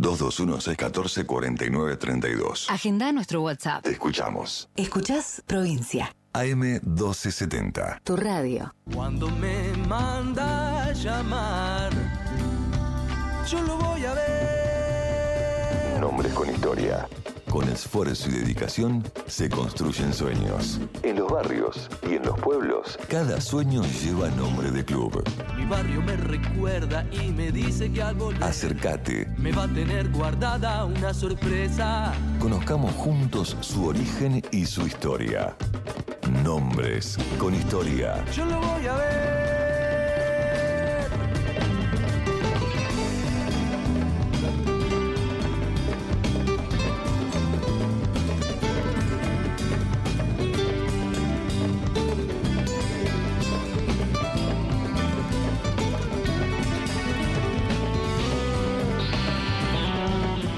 221-614-4932. Agenda nuestro WhatsApp. Te escuchamos. Escuchás Provincia. AM1270. Tu radio. Cuando me manda a llamar, yo lo voy a ver. Nombres con historia. Con esfuerzo y dedicación se construyen sueños. En los barrios y en los pueblos, cada sueño lleva nombre de club. Mi barrio me recuerda y me dice que al volver Acércate. me va a tener guardada una sorpresa. Conozcamos juntos su origen y su historia. Nombres con historia. Yo lo voy a ver.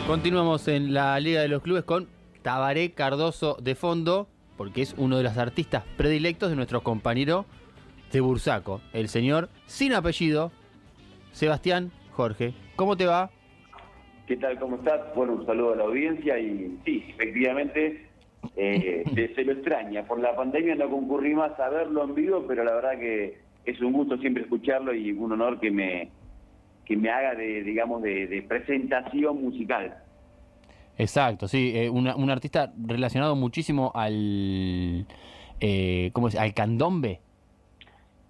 Continuamos en la Liga de los Clubes con Tabaré Cardoso de fondo, porque es uno de los artistas predilectos de nuestro compañero de Bursaco, el señor sin apellido, Sebastián Jorge. ¿Cómo te va? ¿Qué tal? ¿Cómo estás? Bueno, un saludo a la audiencia y sí, efectivamente eh, se, se lo extraña. Por la pandemia no concurrí más a verlo en vivo, pero la verdad que es un gusto siempre escucharlo y un honor que me que me haga de, digamos, de, de presentación musical. Exacto, sí, eh, una- un artista relacionado muchísimo al, eh, ¿cómo es? Al candombe.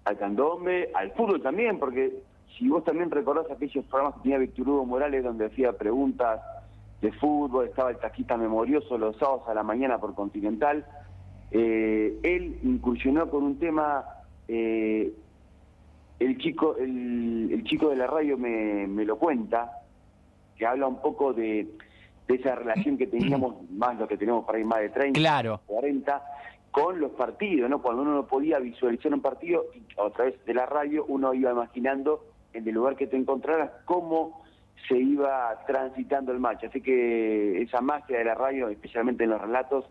Al candombe, al fútbol también, porque si vos también recordás aquellos programas que tenía Víctor Hugo Morales donde hacía preguntas de fútbol, estaba el taquista memorioso los sábados a la mañana por Continental, eh, él incursionó con un tema, eh, el chico el, el chico de la radio me, me lo cuenta, que habla un poco de, de esa relación que teníamos, más lo que tenemos para ir más de 30, Claro. 40, con los partidos, ¿no? Cuando uno no podía visualizar un partido, y a través de la radio uno iba imaginando en el lugar que te encontraras cómo se iba transitando el match. Así que esa magia de la radio, especialmente en los relatos,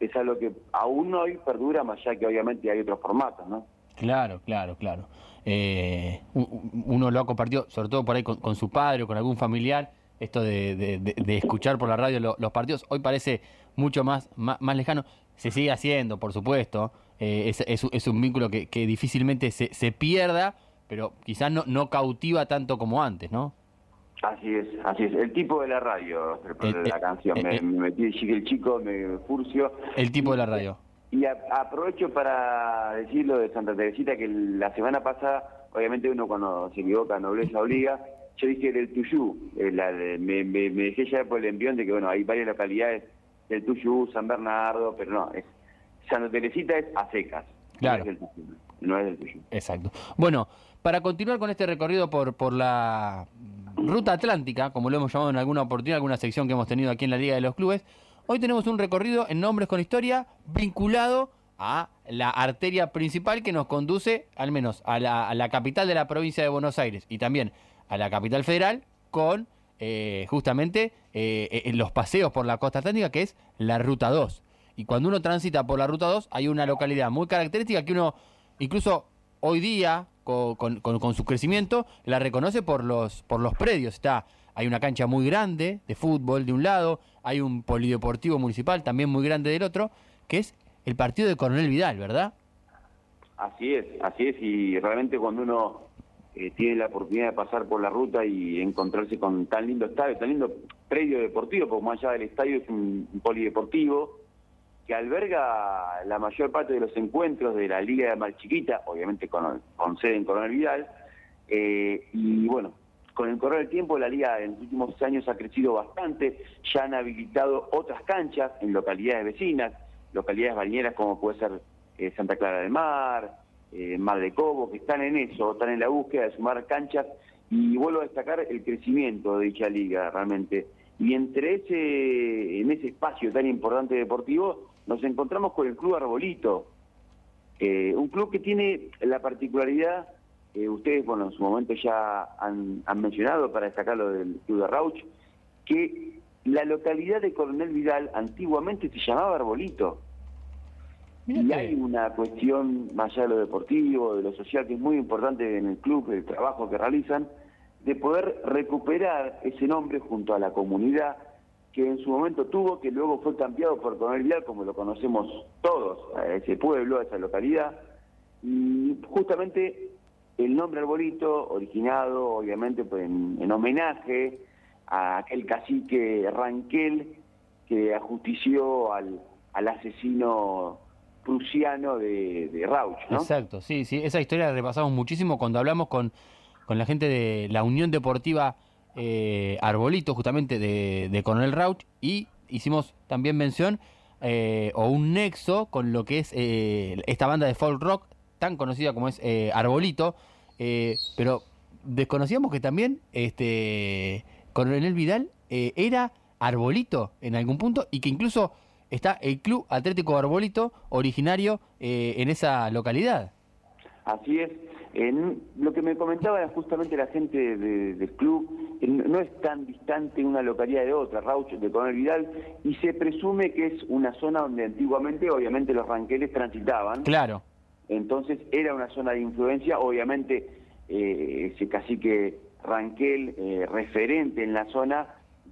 es algo que aún hoy perdura, más allá que obviamente hay otros formatos, ¿no? Claro, claro, claro. Eh, uno lo ha compartido, sobre todo por ahí con, con su padre o con algún familiar, esto de, de- de- de escuchar por la radio lo- los partidos. Hoy parece mucho más, más, más lejano. Se sigue haciendo, por supuesto. Eh, es, es un- es un vínculo que, que difícilmente se, se pierda, pero quizás no, no cautiva tanto como antes, ¿no? Así es, así es. El tipo de la radio, el, Eh, de la canción. me, eh. me metí el chico, me furcio. El tipo de la radio. Y a- aprovecho para decirlo de Santa Teresita que la semana pasada, obviamente uno cuando se equivoca, nobleza obliga, yo dije del Tuyú, eh, la de- me, me, me dejé ya por el envión de que bueno, hay varias localidades del Tuyú, San Bernardo, pero no, es, Santa Teresita es a secas, Claro. no es del Tuyú. No es del Tuyú. Exacto. Bueno, para continuar con este recorrido por, por la ruta atlántica, como lo hemos llamado en alguna oportunidad, alguna sección que hemos tenido aquí en la Liga de los Clubes, hoy tenemos un recorrido en Nombres con Historia vinculado a la arteria principal que nos conduce, al menos, a la, a la capital de la provincia de Buenos Aires y también a la capital federal con eh, justamente eh, eh, los paseos por la costa atlántica, que es la Ruta 2. Y cuando uno transita por la Ruta 2, hay una localidad muy característica que uno, incluso hoy día, co- con, con- con su crecimiento, la reconoce por los, por los predios. Está, hay una cancha muy grande de fútbol de un lado, hay un polideportivo municipal también muy grande del otro, que es el partido de Coronel Vidal, ¿verdad? Así es, así es, y realmente cuando uno eh, tiene la oportunidad de pasar por la ruta y encontrarse con tan lindo estadio, tan lindo predio deportivo, porque más allá del estadio es un, polideportivo que alberga la mayor parte de los encuentros de la Liga de Mar Chiquita, obviamente con, con sede en Coronel Vidal, eh, y bueno, con el correr del tiempo la liga en los últimos años ha crecido bastante, ya han habilitado otras canchas en localidades vecinas, localidades balnearas como puede ser eh, Santa Clara del Mar, eh, Mar de Cobo, que están en eso, están en la búsqueda de sumar canchas y vuelvo a destacar el crecimiento de dicha liga realmente. Y entre ese, en ese espacio tan importante deportivo nos encontramos con el Club Arbolito, eh, un club que tiene la particularidad, eh, ustedes, bueno, en su momento ya han, han mencionado para destacar lo del Club de Rauch, que la localidad de Coronel Vidal antiguamente se llamaba Arbolito. Y hay una cuestión, más allá de lo deportivo, de lo social, que es muy importante en el club, el trabajo que realizan, de poder recuperar ese nombre junto a la comunidad que en su momento tuvo, que luego fue cambiado por Coronel Vidal, como lo conocemos todos, a ese pueblo, a esa localidad, y justamente el nombre Arbolito, originado obviamente pues, en, en homenaje a aquel cacique Ranquel que ajustició al, al asesino prusiano de, Rauch. Exacto, sí, sí, esa historia la repasamos muchísimo cuando hablamos con, con la gente de la Unión Deportiva eh, Arbolito, justamente de, de Coronel Rauch, y hicimos también mención eh, o un nexo con lo que es eh, esta banda de folk rock tan conocida como es eh, Arbolito, eh, pero desconocíamos que también este Coronel Vidal eh, era Arbolito en algún punto y que incluso está el Club Atlético Arbolito originario eh, en esa localidad. Así es. En, lo que me comentaba justamente la gente de- del club, no es tan distante una localidad de otra, Rauch de Coronel Vidal, y se presume que es una zona donde antiguamente, obviamente, los ranqueles transitaban. Claro, Entonces era una zona de influencia, obviamente eh, ese cacique Ranquel, eh, referente en la zona,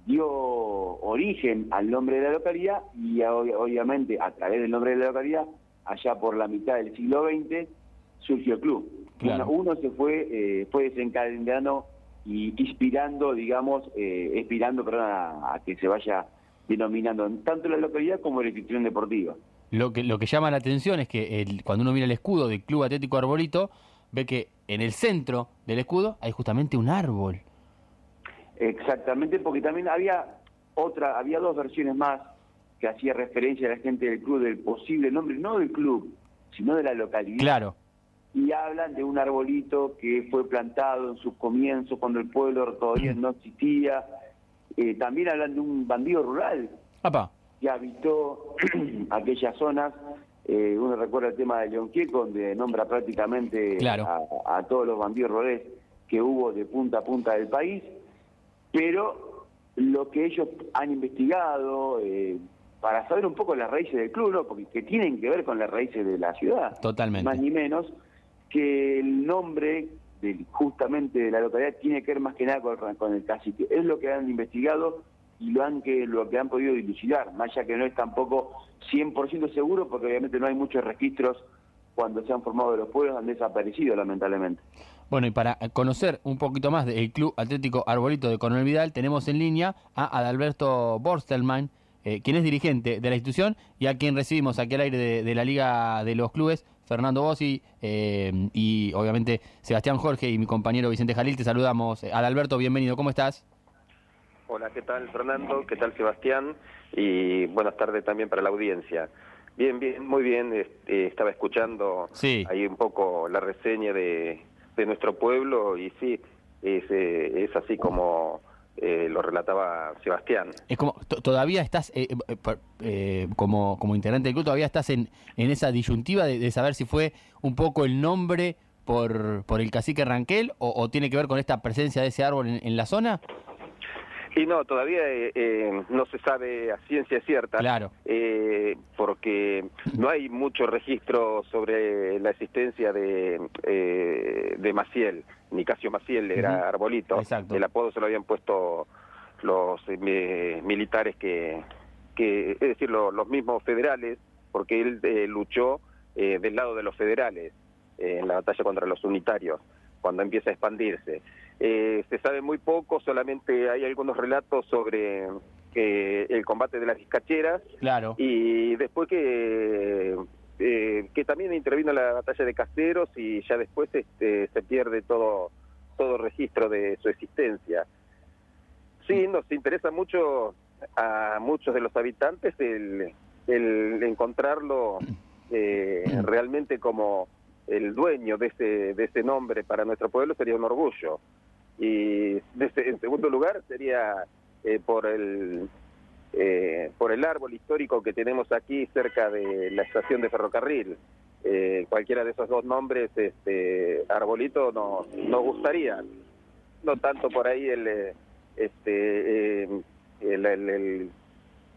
dio origen al nombre de la localidad y a- obviamente a través del nombre de la localidad, allá por la mitad del siglo XX, surgió el club. Claro. Uno, uno se fue, eh, fue desencadenando y inspirando, digamos, eh, inspirando perdón, a, a que se vaya denominando tanto la localidad como la institución deportiva. Lo que, lo que llama la atención es que el- cuando uno mira el escudo del Club Atlético Arbolito, ve que en el centro del escudo hay justamente un árbol. Exactamente, porque también había otra, había dos versiones más que hacía referencia a la gente del club del posible nombre, no del club, sino de la localidad. Claro, Y hablan de un arbolito que fue plantado en sus comienzos cuando el pueblo todavía no existía. Eh, también hablan de un bandido rural papá, que habitó aquellas zonas. Eh, uno recuerda el tema de León donde nombra prácticamente Claro. a, a todos los bandidos rurales que hubo de punta a punta del país. Pero lo que ellos han investigado, eh, para saber un poco las raíces del club, ¿no? porque que tienen que ver con las raíces de la ciudad, Totalmente. más ni menos, que el nombre del, justamente de la localidad tiene que ver más que nada con, con el cacique. Es lo que han investigado y lo, han que, lo que han podido dilucidar, más allá que no es tampoco 100% seguro, porque obviamente no hay muchos registros cuando se han formado de los pueblos, han desaparecido lamentablemente. Bueno, y para conocer un poquito más del Club Atlético Arbolito de Coronel Vidal, tenemos en línea a Adalberto Borstelman, eh, quien es dirigente de la institución y a quien recibimos aquí al aire de, de la Liga de los Clubes, Fernando Bossi eh, y obviamente Sebastián Jorge y mi compañero Vicente Jalil. Te saludamos. Adalberto, bienvenido, ¿cómo estás? Hola, ¿qué tal Fernando? ¿Qué tal Sebastián? Y buenas tardes también para la audiencia. Bien, bien, muy bien. este, estaba escuchando Sí. ahí un poco la reseña de, de nuestro pueblo y sí, es, eh, es así como eh, lo relataba Sebastián. Es como, to- todavía estás, eh, eh, eh, como, como integrante del club, todavía estás en, en esa disyuntiva de, de saber si fue un poco el nombre por, por el cacique Ranquel o, o tiene que ver con esta presencia de ese árbol en, en la zona. Y no, todavía eh, eh, no se sabe a ciencia cierta. Claro. eh, porque no hay mucho registro sobre la existencia de, eh, de Maciel, Nicasio Maciel era. Arbolito. Exacto. El apodo se lo habían puesto los eh, mi- militares que, que, es decir, lo- los mismos federales, porque él eh, luchó eh, del lado de los federales en la batalla contra los unitarios, cuando empieza a expandirse. Eh, se sabe muy poco, solamente hay algunos relatos sobre eh, el combate de las vizcacheras Claro. y después que eh, que también intervino la batalla de Caseros y ya después este, se pierde todo todo registro de su existencia. Sí, nos interesa mucho a muchos de los habitantes el, el encontrarlo eh, realmente como el dueño de ese, de ese nombre para nuestro pueblo sería un orgullo. Y ese- en segundo lugar sería eh, por el eh, por el árbol histórico que tenemos aquí cerca de la estación de ferrocarril. Eh, cualquiera de esos dos nombres, este arbolito, nos nos gustaría. No tanto por ahí el eh, este el, el, el-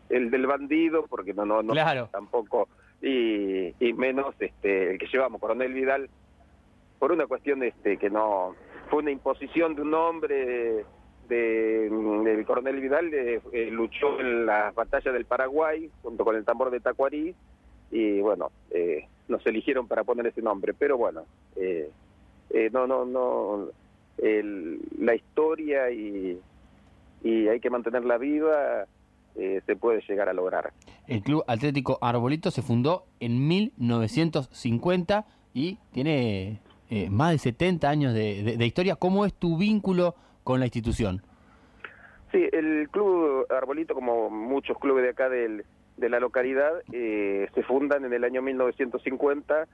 el del bandido, porque no no, no Claro. tampoco y, y menos este el que llevamos Coronel Vidal por una cuestión este que no fue una imposición de un hombre de, del coronel Vidal, eh, eh, luchó en las batallas del Paraguay junto con el tambor de Tacuarí y bueno, eh, nos eligieron para poner ese nombre, pero bueno, eh, eh, no, no, no, el- la historia y, y hay que mantenerla viva, eh, se puede llegar a lograr. El Club Atlético Arbolito se fundó en 1950 y tiene eh, más de 70 años de, de- historia. ¿Cómo es tu vínculo con la institución? Sí, el club Arbolito, como muchos clubes de acá de la localidad, eh, se fundan en el año 1950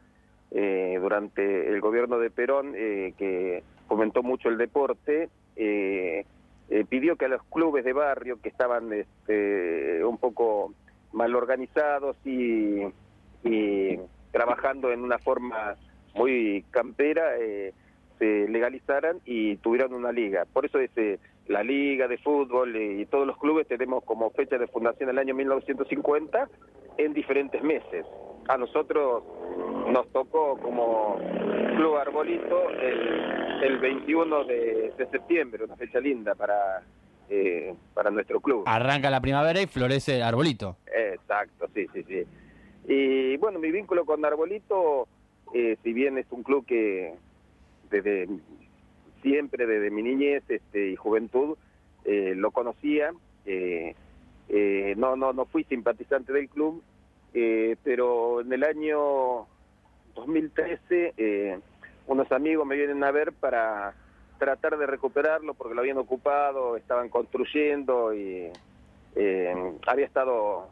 eh, durante el gobierno de Perón, eh, que fomentó mucho el deporte. eh, pidió que a los clubes de barrio que estaban este, un poco mal organizados y, y trabajando en una forma muy campera, eh, se legalizaran y tuvieran una liga. Por eso ese, la liga de fútbol eh, y todos los clubes tenemos como fecha de fundación el año 1950 en diferentes meses. A nosotros nos tocó como Club Arbolito el, el 21 de, de septiembre, una fecha linda para, eh, para nuestro club. Arranca la primavera y florece el arbolito. Exacto, sí, sí, sí. Y bueno, mi vínculo con Arbolito, eh, si bien es un club que desde siempre, desde mi niñez este, y juventud, eh, lo conocía, eh, eh, no, no, no fui simpatizante del club, eh, pero en el año 2013 eh, unos amigos me vienen a ver para tratar de recuperarlo porque lo habían ocupado, estaban construyendo y había estado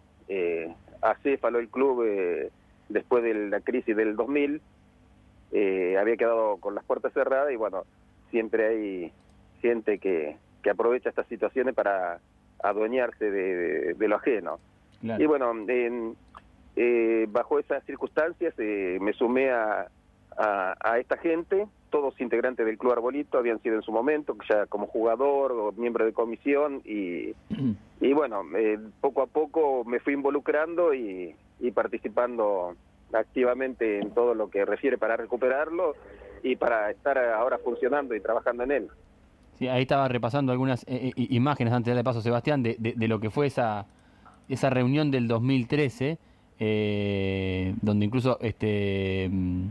acéfalo el club después de la crisis del 2000, eh, había quedado con las puertas cerradas y bueno, siempre hay gente que, que aprovecha estas situaciones para adueñarse de, de- de lo ajeno. Claro. Y bueno, en- eh, bajo esas circunstancias eh, me sumé a, a, a esta gente, todos integrantes del Club Arbolito, habían sido en su momento, ya como jugador o miembro de comisión, y, y bueno, eh, poco a poco me fui involucrando y, y participando activamente en todo lo que refiere para recuperarlo y para estar ahora funcionando y trabajando en él. Sí, ahí estaba repasando algunas eh, eh, imágenes antes de darle paso a Sebastián de, de- de lo que fue esa, esa reunión del 2013, eh, donde incluso este mm,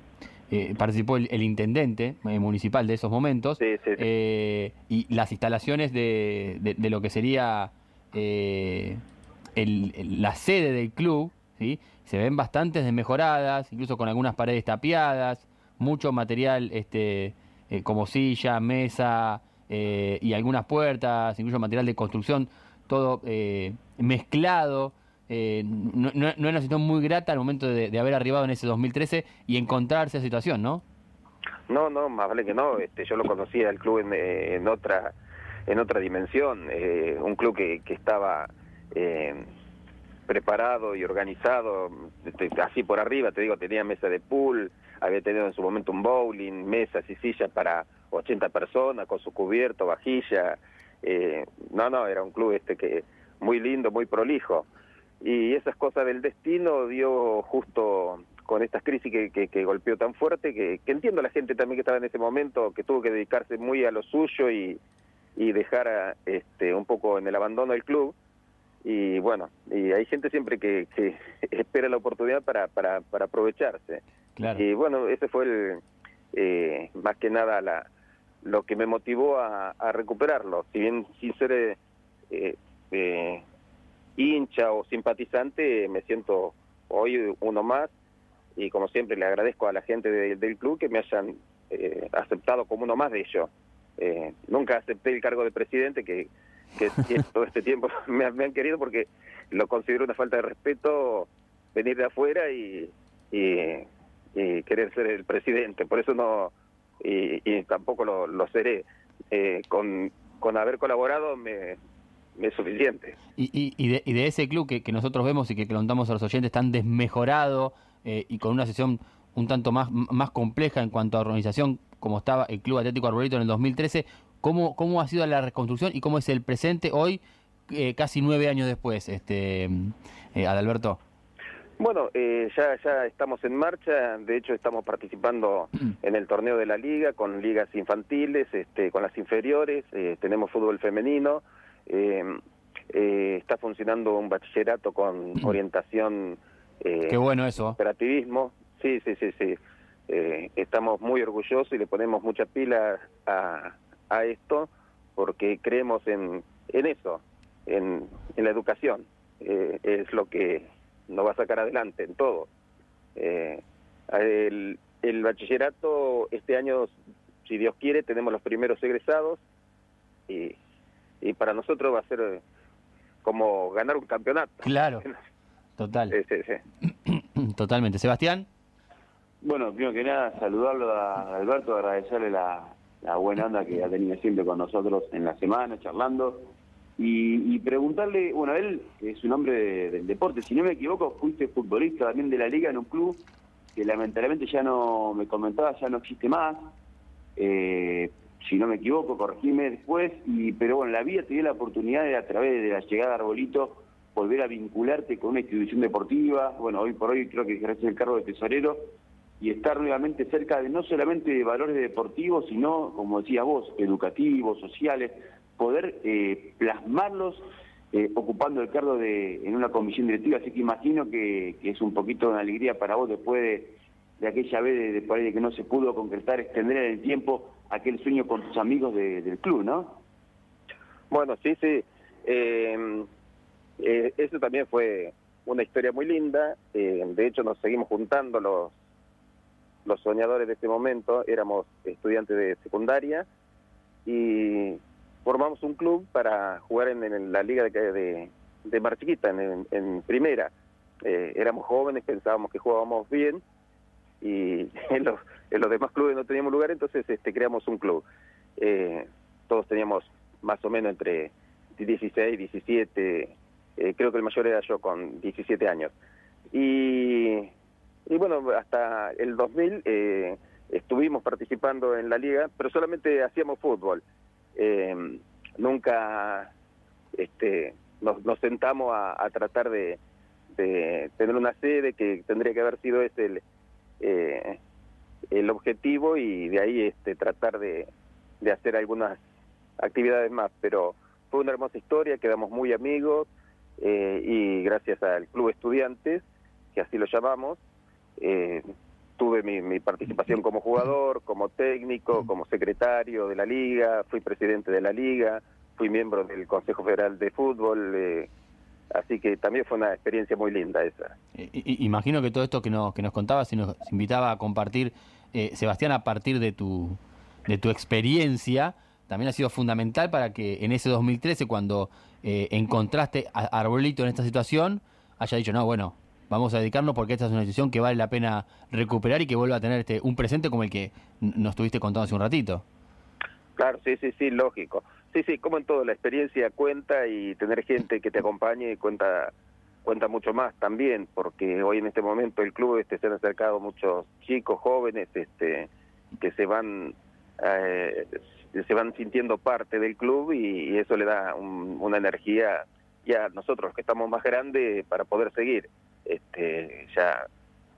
eh, participó el, el intendente eh, municipal de esos momentos, Sí, sí, sí. eh, y las instalaciones de, de- lo que sería eh, el- el- la sede del club, se ven bastante desmejoradas, incluso con algunas paredes tapiadas, mucho material este, eh, como silla, mesa eh, y algunas puertas, incluso material de construcción, todo eh, mezclado. eh, no, no- no era una situación muy grata al momento de, haber arribado en ese 2013 y encontrarse esa situación, ¿no? No, no, más vale que no. Este, yo lo conocía el club en, otra en otra dimensión, un club que, que estaba eh, preparado y organizado, así por arriba, te digo, tenía mesa de pool, había tenido en su momento un bowling, mesas y sillas para 80 personas, con su cubierto, vajilla. eh, no, no, era un club este que muy lindo, muy prolijo. Y esas cosas del destino dio justo con estas crisis que, que, que golpeó tan fuerte, que, que entiendo a la gente también que estaba en ese momento, que tuvo que dedicarse muy a lo suyo y, y dejar este, un poco en el abandono el club. Y bueno, y hay gente siempre que, que espera la oportunidad para, para, para aprovecharse. Claro. Y bueno, ese fue el, eh, más que nada la, lo que me motivó a, a recuperarlo. Si bien sin ser eh, eh, eh, hincha o simpatizante, me siento hoy uno más y como siempre le agradezco a la gente de- del club que me hayan eh, aceptado como uno más de ellos. Eh, nunca acepté el cargo de presidente que, que todo este tiempo me, han- me han querido porque lo considero una falta de respeto venir de afuera y, y, y querer ser el presidente. Por eso no, y, tampoco lo, seré. Eh, con, con haber colaborado me, es suficiente. Y, y- y de, y de ese club que, que nosotros vemos y que, contamos a los oyentes tan desmejorado eh, y con una sesión un tanto más, más compleja en cuanto a organización como estaba el Club Atlético Arbolito en el 2013, ¿cómo, cómo ha sido la reconstrucción y cómo es el presente hoy, eh, casi nueve años después, este eh, Adalberto? Bueno, eh, ya, ya estamos en marcha, de hecho estamos participando en el torneo de la liga, con ligas infantiles, este, con las inferiores, eh, tenemos fútbol femenino, eh, está funcionando un bachillerato con orientación... eh, Qué bueno eso. Operativismo, sí, sí, sí, sí. Eh, estamos muy orgullosos y le ponemos mucha pila a, a esto porque creemos en, en eso, en, en la educación. Eh, es lo que nos va a sacar adelante en todo. Eh, el, el bachillerato, este año, si Dios quiere, tenemos los primeros egresados y, y para nosotros va a ser como ganar un campeonato. Claro, total. Sí, sí, sí. Totalmente. Sebastián. Bueno, primero que nada, saludarlo a Alberto, agradecerle la, la buena onda que ha tenido siempre con nosotros en la semana, charlando. Y, y preguntarle, bueno, él es un hombre de- del deporte, si no me equivoco, fuiste futbolista también de la liga en un club que lamentablemente ya no, me comentaba, ya no existe más. Eh, si no me equivoco, corregime después, y, pero bueno, la vida te dio la oportunidad de a través de la llegada a Arbolito volver a vincularte con una institución deportiva, bueno, hoy por hoy creo que ejerces el cargo de tesorero, y estar nuevamente cerca de no solamente de valores deportivos, sino, como decías vos, educativos, sociales, poder eh, plasmarlos eh, ocupando el cargo de en una comisión directiva, así que imagino que, que es un poquito una alegría para vos después de, de aquella vez de, de por ahí de que no se pudo concretar, extender en el tiempo aquel sueño con tus amigos de- del club, ¿no? Bueno, sí, sí. Eh, eh, eso también fue una historia muy linda. Eh, de hecho, nos seguimos juntando los, los soñadores de este momento. Éramos estudiantes de secundaria y formamos un club para jugar en, la liga de, de, de en primera. Eh, éramos jóvenes, pensábamos que jugábamos bien y en los, en los demás clubes no teníamos lugar, entonces este, creamos un club. Eh, todos teníamos más o menos entre 16, 17, eh, creo que el mayor era yo con 17 años. Y, y bueno, hasta el 2000 eh, estuvimos participando en la liga, pero solamente hacíamos fútbol. Eh, nunca este, nos, nos sentamos a, tratar de, tener una sede que tendría que haber sido ese el, eh, objetivo y de ahí este, tratar de, de hacer algunas actividades más. Pero fue una hermosa historia, quedamos muy amigos eh, y gracias al Club Estudiantes, que así lo llamamos, eh, tuve mi, mi participación como jugador, como técnico, como secretario de la liga, fui presidente de la liga, fui miembro del Consejo Federal de Fútbol, eh, así que también fue una experiencia muy linda esa. Imagino que todo esto que nos, que nos contabas y nos invitaba a compartir, eh, Sebastián, a partir de tu, de tu experiencia, también ha sido fundamental para que en ese 2013, cuando eh, encontraste a Arbolito en esta situación, haya dicho, no, bueno, vamos a dedicarnos porque esta es una decisión que vale la pena recuperar y que vuelva a tener este, un presente como el que nos estuviste contando hace un ratito. Claro, sí, sí, sí, lógico. Sí, sí, como en todo, la experiencia cuenta y tener gente que te acompañe cuenta cuenta mucho más también, porque hoy en este momento el club este se han acercado muchos chicos jóvenes este que se van eh, se van sintiendo parte del club y, y eso le da un- una energía ya nosotros que estamos más grandes para poder seguir. Este, ya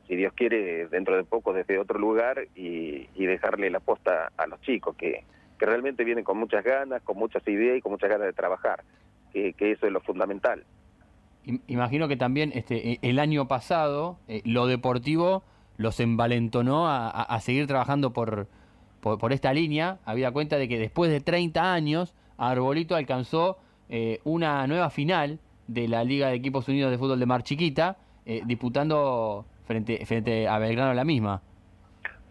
si Dios quiere dentro de poco desde otro lugar y, y dejarle la posta a los chicos que que realmente vienen con muchas ganas, con muchas ideas y con muchas ganas de trabajar, que, eso es lo fundamental. Im- Imagino que también este, e- el año pasado eh, lo deportivo los envalentonó a, a- a seguir trabajando por, por, por esta línea. Había cuenta de que después de 30 años, Arbolito alcanzó eh, una nueva final de la Liga de Equipos Unidos de Fútbol de Mar Chiquita, eh, disputando frente, frente a Belgrano la misma.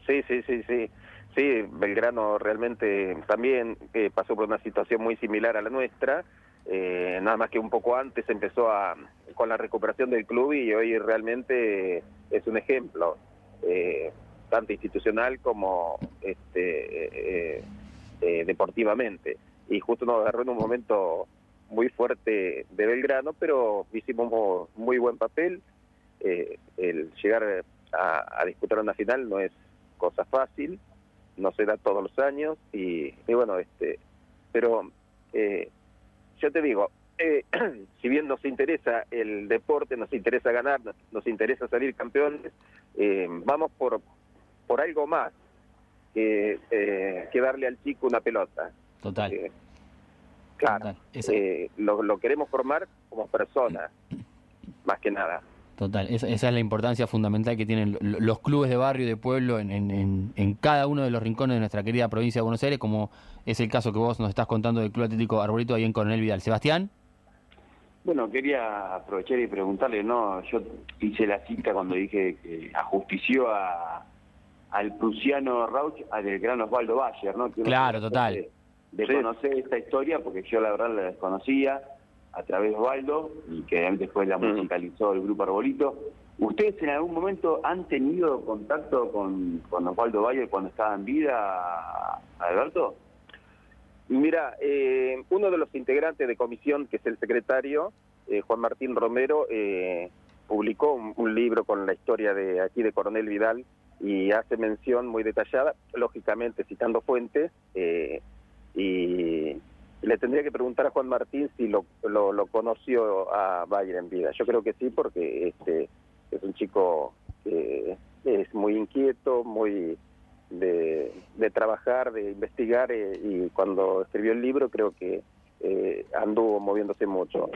Sí, sí, sí, sí. Sí, Belgrano realmente también eh, pasó por una situación muy similar a la nuestra. Eh, nada más que un poco antes empezó a, con la recuperación del club y hoy realmente es un ejemplo, eh, tanto institucional como este, eh, eh, deportivamente. Y justo nos agarró en un momento muy fuerte de Belgrano, pero hicimos mo- muy buen papel. Eh, el llegar a, a disputar una final no es cosa fácil, no se da todos los años y, y bueno, este, pero eh, yo te digo, eh, si bien nos interesa el deporte, nos interesa ganar, nos, nos interesa salir campeones, eh, vamos por, por algo más que, eh, que darle al chico una pelota. Total. Eh, claro, Total. Esa- lo, lo queremos formar como persona, más que nada. Total, esa, esa es la importancia fundamental que tienen lo- los clubes de barrio y de pueblo en, en- en- en cada uno de los rincones de nuestra querida provincia de Buenos Aires, como es el caso que vos nos estás contando del Club Atlético Arbolito ahí en Coronel Vidal. Sebastián, Bueno, quería aprovechar y preguntarle, no, yo hice la cita cuando dije que ajustició a, al prusiano Rauch, al del gran Osvaldo Bayer, ¿no? Que Claro, total. De, Sí. conocer esta historia, porque yo la verdad la desconocía a través de Osvaldo, y que después la musicalizó el grupo Arbolito. ¿Ustedes en algún momento han tenido contacto con, con Osvaldo Bayer cuando estaba en vida, Alberto? Mira, eh, uno de los integrantes de comisión, que es el secretario, eh, Juan Martín Romero, eh, publicó un, un libro con la historia de aquí de Coronel Vidal y hace mención muy detallada, lógicamente citando fuentes, eh, y le tendría que preguntar a Juan Martín si lo, lo, conoció a Bayer en vida. Yo creo que sí, porque este es un chico que es muy inquieto, muy de, trabajar, de investigar, eh, y cuando escribió el libro creo que eh, anduvo moviéndose mucho.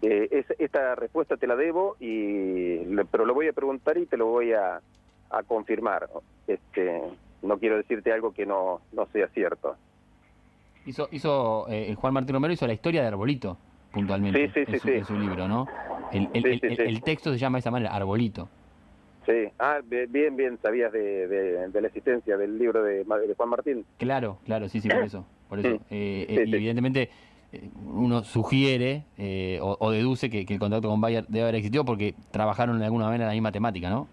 Eh, es- esta respuesta te la debo, y pero lo voy a preguntar y te lo voy a, confirmar. Este, no quiero decirte algo que no sea cierto. Hizo, hizo eh, Juan Martín Romero hizo la historia de Arbolito, puntualmente, Sí, sí, sí, en, su, sí. en su libro, ¿no? El, el- texto se llama de esa manera, Arbolito. Sí, ah, bien, bien, sabías de, de- de la existencia del libro de, Juan Martín. Claro, claro, sí, sí, por eso. Por eso. Sí. Eh, eh, y evidentemente uno sugiere eh, o, o deduce que, que el contacto con Bayer debe haber existido porque trabajaron de alguna manera en la misma temática, ¿no?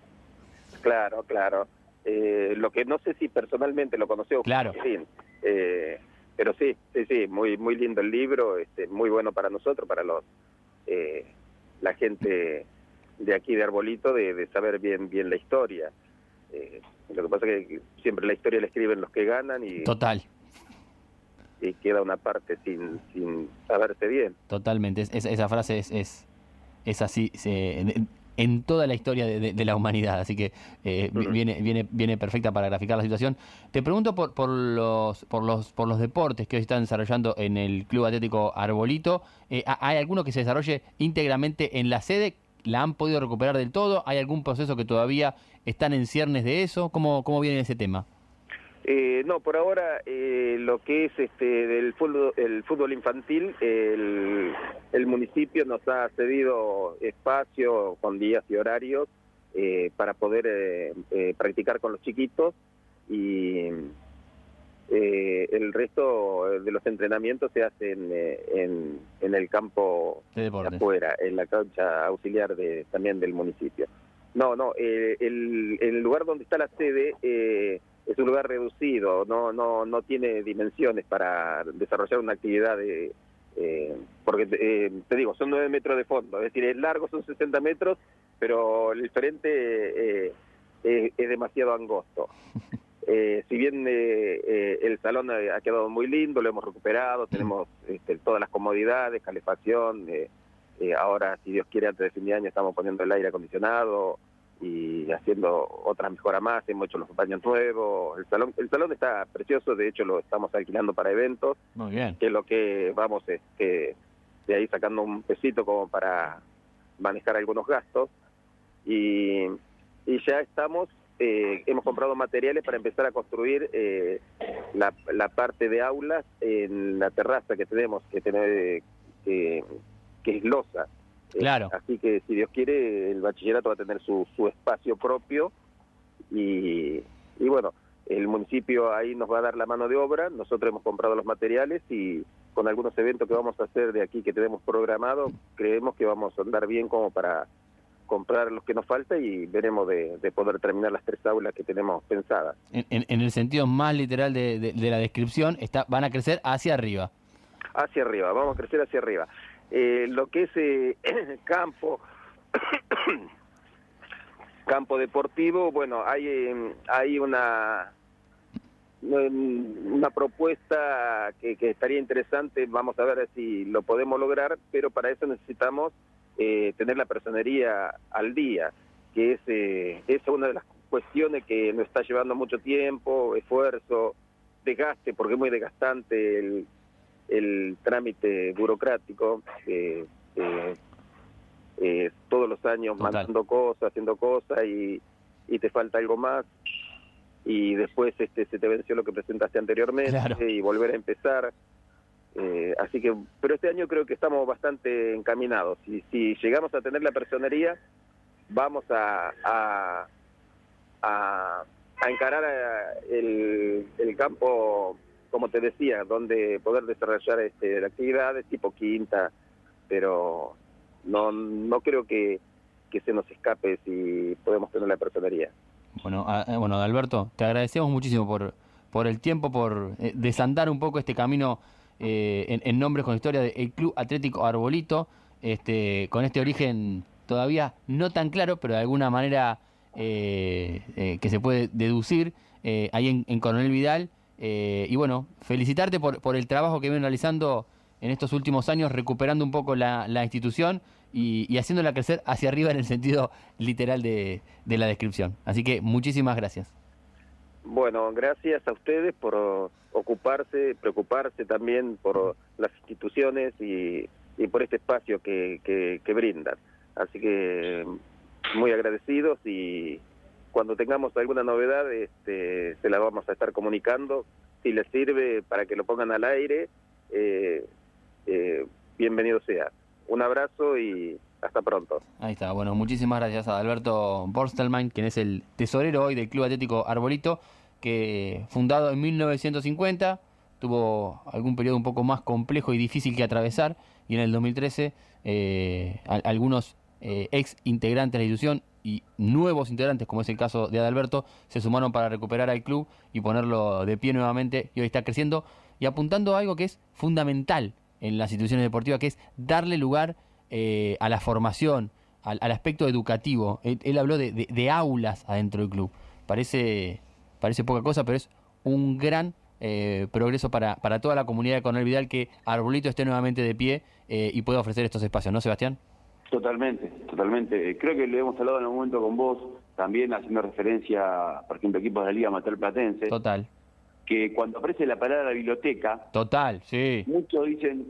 Claro, claro. Eh, lo que no sé si personalmente lo conoció. Claro. Sí, eh, pero sí, sí, sí, muy muy lindo el libro, este, muy bueno para nosotros, para los eh, la gente de aquí de Arbolito, de, de saber bien bien la historia. Eh, lo que pasa es que siempre la historia la escriben los que ganan y, Total, y queda una parte sin, sin saberse bien. totalmente. Es- es- esa frase es, es, es así se- en, toda la historia de, de- de la humanidad, así que eh, viene, viene, viene perfecta para graficar la situación. Te pregunto por, por, los, por, los, por los deportes que hoy están desarrollando en el Club Atlético Arbolito. Eh, ¿Hay alguno que se desarrolle íntegramente en la sede? ¿La han podido recuperar del todo? ¿Hay algún proceso que todavía están en ciernes de eso? ¿Cómo, cómo viene ese tema? Eh, no, por ahora eh, lo que es este del fútbol, el fútbol infantil, el, el municipio nos ha cedido espacio con días y horarios eh, para poder eh, eh, practicar con los chiquitos y eh, el resto de los entrenamientos se hacen en, en el campo De afuera, en la cancha auxiliar de, también del municipio. No, no, el, el lugar donde está la sede eh, es un lugar reducido, no, no, no tiene dimensiones para desarrollar una actividad de... eh, porque eh, te digo, son nueve metros de fondo, es decir, es largo, son 60 metros, pero el frente eh, eh, es demasiado angosto. Eh, si bien el salón ha quedado muy lindo, lo hemos recuperado, tenemos este, todas las comodidades, calefacción, ahora, si Dios quiere, antes de fin de año estamos poniendo el aire acondicionado y haciendo otra mejora más, hemos hecho los baños nuevos, el salón, el salón está precioso, de hecho lo estamos alquilando para eventos, Muy bien. que es lo que vamos este, de ahí sacando un pesito como para manejar algunos gastos. Y, y ya estamos eh, hemos comprado materiales para empezar a construir eh, la, la parte de aulas en la terraza que tenemos que tener que, que es losa Eh, Claro. así que si Dios quiere el bachillerato va a tener su, su espacio propio y, y bueno el municipio ahí nos va a dar la mano de obra, nosotros hemos comprado los materiales y con algunos eventos que vamos a hacer de aquí que tenemos programado, creemos que vamos a andar bien como para comprar los que nos falta y veremos de, de poder terminar las tres aulas que tenemos pensadas. En, en- en el sentido más literal de, de- de la descripción, está, van a crecer hacia arriba. Hacia arriba, vamos a crecer hacia arriba. Eh, lo que es eh, campo, campo deportivo, bueno, hay, eh, hay una mm, una propuesta que, que estaría interesante, vamos a ver si lo podemos lograr, pero para eso necesitamos eh, tener la personería al día, que es, eh, es una de las cuestiones que nos está llevando mucho tiempo, esfuerzo, desgaste, porque es muy desgastante el, el trámite burocrático. Eh, eh, eh, todos los años Total. mandando cosas, haciendo cosas y, y te falta algo más y después este se te venció lo que presentaste anteriormente Claro. y volver a empezar. Eh, así que, pero este año creo que estamos bastante encaminados. Y si llegamos a tener la personería, vamos a, a, a, a encarar eh, el, el campo, como te decía, donde poder desarrollar este, actividades tipo quinta, pero no, no creo que, que se nos escape si podemos tener la personería. Bueno, a- eh, bueno, Alberto, te agradecemos muchísimo por, por el tiempo, por eh, desandar un poco este camino eh, en, nombres con historia del Club Atlético Arbolito, este, con este origen todavía no tan claro, pero de alguna manera que se puede deducir ahí en Coronel Vidal. Eh, y bueno, felicitarte por, por el trabajo que vienen realizando en estos últimos años, recuperando un poco la, la institución y, y haciéndola crecer hacia arriba en el sentido literal de, de la descripción. Así que muchísimas gracias. Bueno, gracias a ustedes por ocuparse, preocuparse también por las instituciones y, y por este espacio que, que, que brindan. Así que muy agradecidos y cuando tengamos alguna novedad este, se la vamos a estar comunicando. Si les sirve para que lo pongan al aire, eh, eh, bienvenido sea. Un abrazo y hasta pronto. Ahí está. Bueno, muchísimas gracias a Alberto Borstelman, quien es el tesorero hoy del Club Atlético Arbolito, que fundado en 1950 tuvo algún periodo un poco más complejo y difícil que atravesar y en el 2013 eh, algunos ex integrantes de la institución y nuevos integrantes, como es el caso de Adalberto, se sumaron para recuperar al club y ponerlo de pie nuevamente y hoy está creciendo y apuntando a algo que es fundamental en las instituciones deportivas, que es darle lugar eh, a la formación, al, aspecto educativo. Él, habló de, de- aulas adentro del club. Parece, parece poca cosa, pero es un gran eh, progreso para, para toda la comunidad de Coronel Vidal que Arbolito esté nuevamente de pie eh, y pueda ofrecer estos espacios, ¿no, Sebastián? Totalmente, totalmente. Eh, Creo que lo hemos hablado en algún momento con vos, también haciendo referencia, por ejemplo, a equipos de la Liga Amateur Platense, Total, que cuando aparece la palabra biblioteca, total, sí. muchos dicen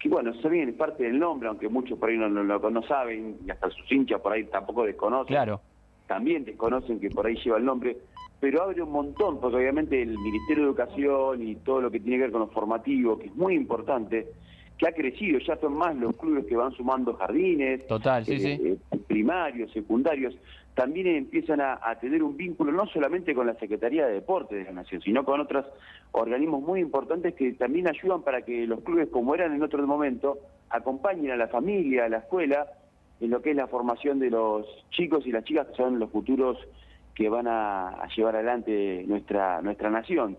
que, bueno, eso bien es parte del nombre, aunque muchos por ahí no, no, no- no saben, y hasta sus hinchas por ahí tampoco desconocen. Claro, también desconocen que por ahí lleva el nombre, pero abre un montón, porque obviamente el Ministerio de Educación y todo lo que tiene que ver con lo formativo, que es muy importante, que ha crecido, ya son más los clubes que van sumando jardines, total, sí, eh, sí. eh, primarios, secundarios, también empiezan a, a tener un vínculo no solamente con la Secretaría de Deportes de la Nación, sino con otros organismos muy importantes que también ayudan para que los clubes, como eran en otro momento, acompañen a la familia, a la escuela, en lo que es la formación de los chicos y las chicas que son los futuros que van a, a llevar adelante nuestra nuestra nación.